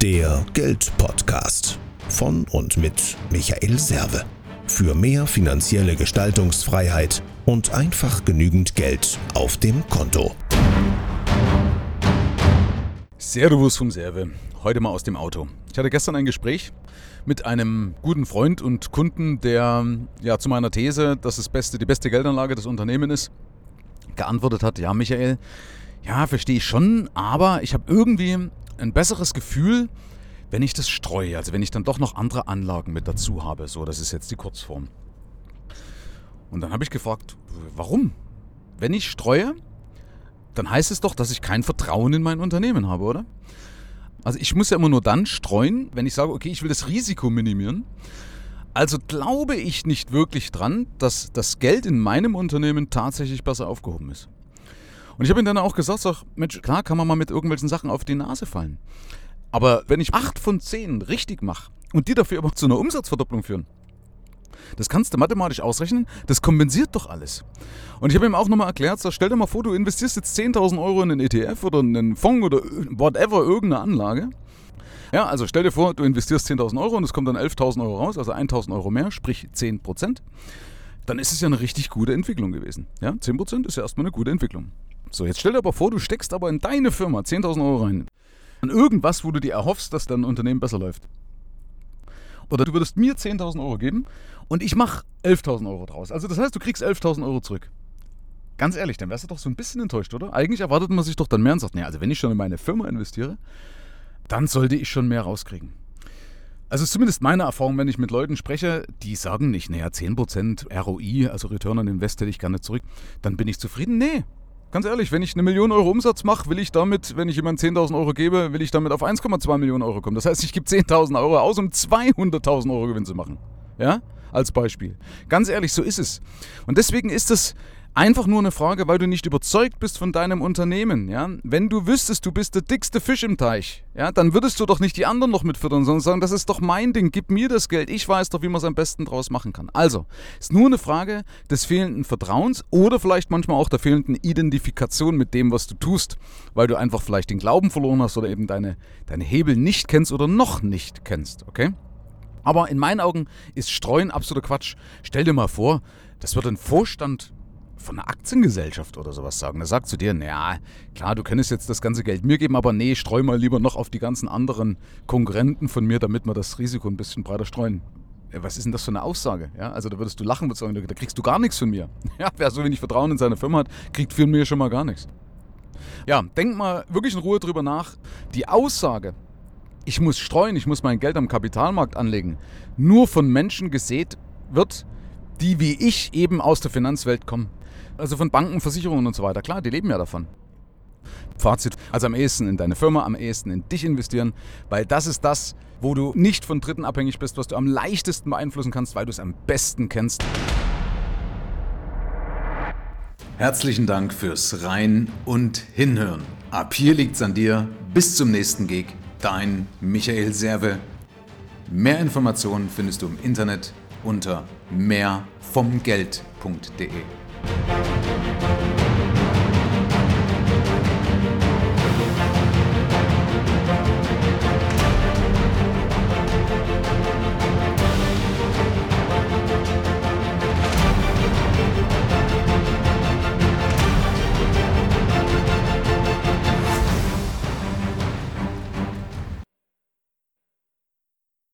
Der Geldpodcast von und mit Michael Serve. Für mehr finanzielle Gestaltungsfreiheit und einfach genügend Geld auf dem Konto. Servus vom Serve. Heute mal aus dem Auto. Ich hatte gestern ein Gespräch mit einem guten Freund und Kunden, der ja zu meiner These, dass das beste, die beste Geldanlage des Unternehmens ist, geantwortet hat, ja Michael, ja, verstehe ich schon, aber ich habe irgendwie ein besseres Gefühl, wenn ich das streue, also wenn ich dann doch noch andere Anlagen mit dazu habe. So, das ist jetzt die Kurzform. Und dann habe ich gefragt, warum? Wenn ich streue, dann heißt es doch, dass ich kein Vertrauen in mein Unternehmen habe, oder? Also ich muss ja immer nur dann streuen, wenn ich sage, okay, ich will das Risiko minimieren. Also glaube ich nicht wirklich dran, dass das Geld in meinem Unternehmen tatsächlich besser aufgehoben ist. Und ich habe ihm dann auch gesagt, sag, Mensch, klar kann man mal mit irgendwelchen Sachen auf die Nase fallen. Aber wenn ich acht von zehn richtig mache und die dafür aber zu einer Umsatzverdopplung führen, das kannst du mathematisch ausrechnen, das kompensiert doch alles. Und ich habe ihm auch nochmal erklärt, sag, stell dir mal vor, du investierst jetzt 10.000 Euro in einen ETF oder in einen Fonds oder whatever, irgendeine Anlage. Ja, also stell dir vor, du investierst 10.000 Euro und es kommt dann 11.000 Euro raus, also 1.000 Euro mehr, sprich 10 Prozent. Dann ist es ja eine richtig gute Entwicklung gewesen. Ja, 10 Prozent ist ja erstmal eine gute Entwicklung. So, jetzt stell dir aber vor, du steckst aber in deine Firma 10.000 Euro rein. An irgendwas, wo du dir erhoffst, dass dein Unternehmen besser läuft. Oder du würdest mir 10.000 Euro geben und ich mache 11.000 Euro draus. Also das heißt, du kriegst 11.000 Euro zurück. Ganz ehrlich, dann wärst du doch so ein bisschen enttäuscht, oder? Eigentlich erwartet man sich doch dann mehr und sagt, nee, also wenn ich schon in meine Firma investiere, dann sollte ich schon mehr rauskriegen. Also zumindest meine Erfahrung, wenn ich mit Leuten spreche, die sagen nicht, naja, 10% ROI, also Return on Invest hätte ich gerne zurück, dann bin ich zufrieden. Nee, Ganz ehrlich, wenn ich eine Million Euro Umsatz mache, will ich damit, wenn ich jemandem 10.000 Euro gebe, will ich damit auf 1,2 Millionen Euro kommen. Das heißt, ich gebe 10.000 Euro aus, um 200.000 Euro Gewinn zu machen. Ja? Als Beispiel. Ganz ehrlich, so ist es. Und deswegen ist es Einfach nur eine Frage, weil du nicht überzeugt bist von deinem Unternehmen. Ja? Wenn du wüsstest, du bist der dickste Fisch im Teich, ja, dann würdest du doch nicht die anderen noch mitfüttern, sondern sagen, das ist doch mein Ding, gib mir das Geld, ich weiß doch, wie man es am besten draus machen kann. Also, ist nur eine Frage des fehlenden Vertrauens oder vielleicht manchmal auch der fehlenden Identifikation mit dem, was du tust, weil du einfach vielleicht den Glauben verloren hast oder eben deine, deine Hebel nicht kennst oder noch nicht kennst, okay? Aber in meinen Augen ist Streuen absoluter Quatsch. Stell dir mal vor, das wird ein Vorstand von einer Aktiengesellschaft oder sowas sagen. Der sagt zu dir, naja, klar, du könntest jetzt das ganze Geld mir geben, aber nee, streu mal lieber noch auf die ganzen anderen Konkurrenten von mir, damit wir das Risiko ein bisschen breiter streuen. Was ist denn das für eine Aussage? Ja, also da würdest du lachen und sagen, da kriegst du gar nichts von mir. Ja, wer so wenig Vertrauen in seine Firma hat, kriegt von mir schon mal gar nichts. Ja, denk mal wirklich in Ruhe drüber nach. Die Aussage, ich muss streuen, ich muss mein Geld am Kapitalmarkt anlegen, nur von Menschen gesät wird, die wie ich eben aus der Finanzwelt kommen. Also von Banken, Versicherungen und so weiter. Klar, die leben ja davon. Fazit, also am ehesten in deine Firma, am ehesten in dich investieren, weil das ist das, wo du nicht von Dritten abhängig bist, was du am leichtesten beeinflussen kannst, weil du es am besten kennst. Herzlichen Dank fürs Rein und Hinhören. Ab hier liegt's an dir. Bis zum nächsten Gig. Dein Michael Serve. Mehr Informationen findest du im Internet unter mehrvomgeld.de.